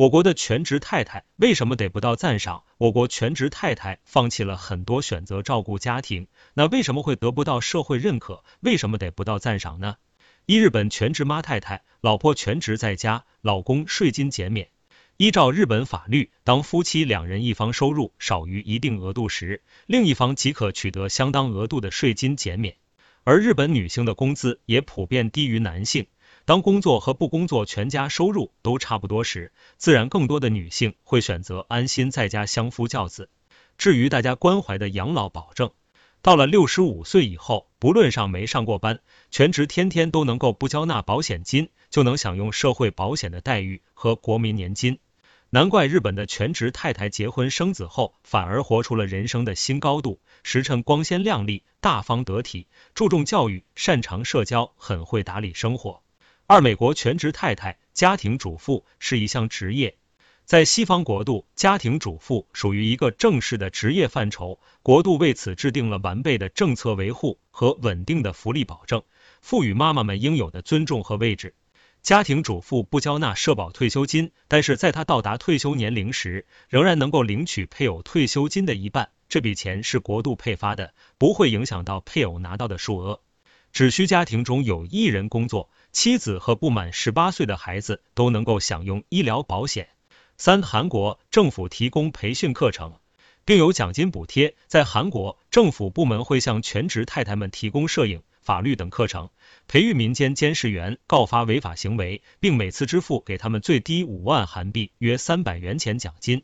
我国的全职太太为什么得不到赞赏？我国全职太太放弃了很多选择照顾家庭，那为什么会得不到社会认可？为什么得不到赞赏呢？一日本全职妈太太，老婆全职在家，老公税金减免。依照日本法律，当夫妻两人一方收入少于一定额度时，另一方即可取得相当额度的税金减免。而日本女性的工资也普遍低于男性。当工作和不工作全家收入都差不多时，自然更多的女性会选择安心在家相夫教子。至于大家关怀的养老保证，到了六十五岁以后，不论上没上过班，全职天天都能够不交纳保险金，就能享用社会保险的待遇和国民年金。难怪日本的全职太太结婚生子后，反而活出了人生的新高度，时辰光鲜亮丽、大方得体，注重教育、擅长社交、很会打理生活。二、美国全职太太、家庭主妇是一项职业，在西方国度，家庭主妇属于一个正式的职业范畴，国度为此制定了完备的政策维护和稳定的福利保证，赋予妈妈们应有的尊重和位置。家庭主妇不交纳社保退休金，但是在她到达退休年龄时，仍然能够领取配偶退休金的一半。这笔钱是国度配发的，不会影响到配偶拿到的数额。只需家庭中有一人工作，妻子和不满十八岁的孩子都能够享用医疗保险。三、韩国政府提供培训课程，并有奖金补贴。在韩国，政府部门会向全职太太们提供摄影。法律等课程，培育民间监视员，告发违法行为，并每次支付给他们最低五万韩币，约三百元钱奖金。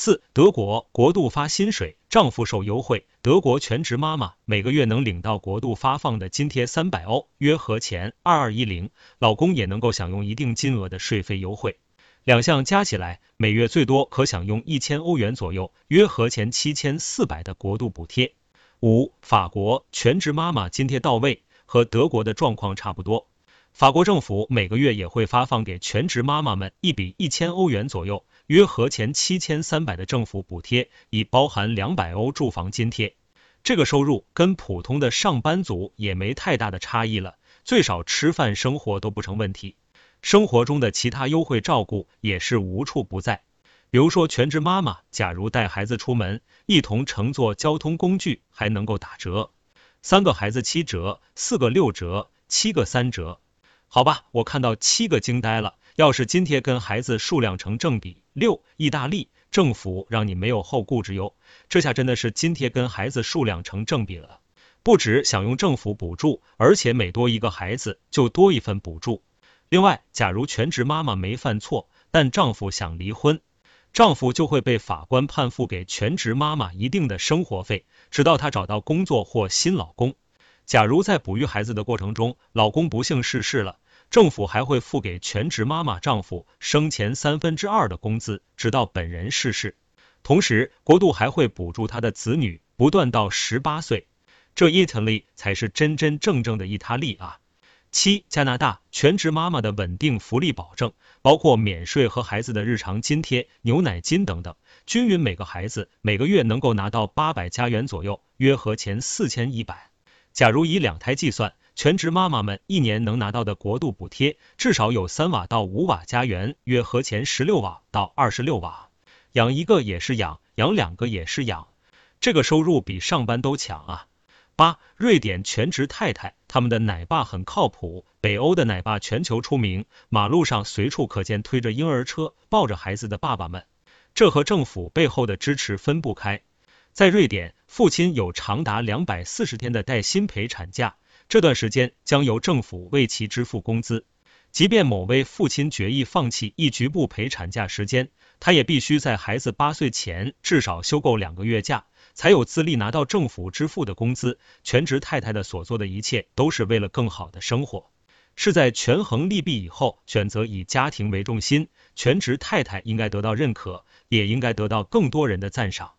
四、德国国度发薪水，丈夫受优惠。德国全职妈妈每个月能领到国度发放的津贴三百欧，约合钱二二一零，老公也能够享用一定金额的税费优惠。两项加起来，每月最多可享用一千欧元左右，约合钱七千四百的国度补贴。五、法国全职妈妈津贴到位，和德国的状况差不多。法国政府每个月也会发放给全职妈妈们一笔一千欧元左右，约合前七千三百的政府补贴，已包含两百欧住房津贴。这个收入跟普通的上班族也没太大的差异了，最少吃饭生活都不成问题。生活中的其他优惠照顾也是无处不在。比如说，全职妈妈假如带孩子出门，一同乘坐交通工具还能够打折，三个孩子七折，四个六折，七个三折。好吧，我看到七个惊呆了。要是津贴跟孩子数量成正比，六，意大利政府让你没有后顾之忧，这下真的是津贴跟孩子数量成正比了，不止享用政府补助，而且每多一个孩子就多一份补助。另外，假如全职妈妈没犯错，但丈夫想离婚。丈夫就会被法官判付给全职妈妈一定的生活费，直到她找到工作或新老公。假如在哺育孩子的过程中，老公不幸逝世了，政府还会付给全职妈妈丈夫生前三分之二的工资，直到本人逝世。同时，国度还会补助他的子女，不断到十八岁。这意大利才是真真正正的意大利啊！七、加拿大全职妈妈的稳定福利保证，包括免税和孩子的日常津贴、牛奶金等等，均匀每个孩子每个月能够拿到八百加元左右，约合前四千一百。假如以两胎计算，全职妈妈们一年能拿到的国度补贴至少有三瓦到五瓦加元，约合钱十六瓦到二十六瓦。养一个也是养，养两个也是养，这个收入比上班都强啊！八、瑞典全职太太，他们的奶爸很靠谱。北欧的奶爸全球出名，马路上随处可见推着婴儿车、抱着孩子的爸爸们，这和政府背后的支持分不开。在瑞典，父亲有长达两百四十天的带薪陪产假，这段时间将由政府为其支付工资。即便某位父亲决意放弃一局部陪产假时间，他也必须在孩子八岁前至少休够两个月假。才有资历拿到政府支付的工资。全职太太的所做的一切都是为了更好的生活，是在权衡利弊以后选择以家庭为重心。全职太太应该得到认可，也应该得到更多人的赞赏。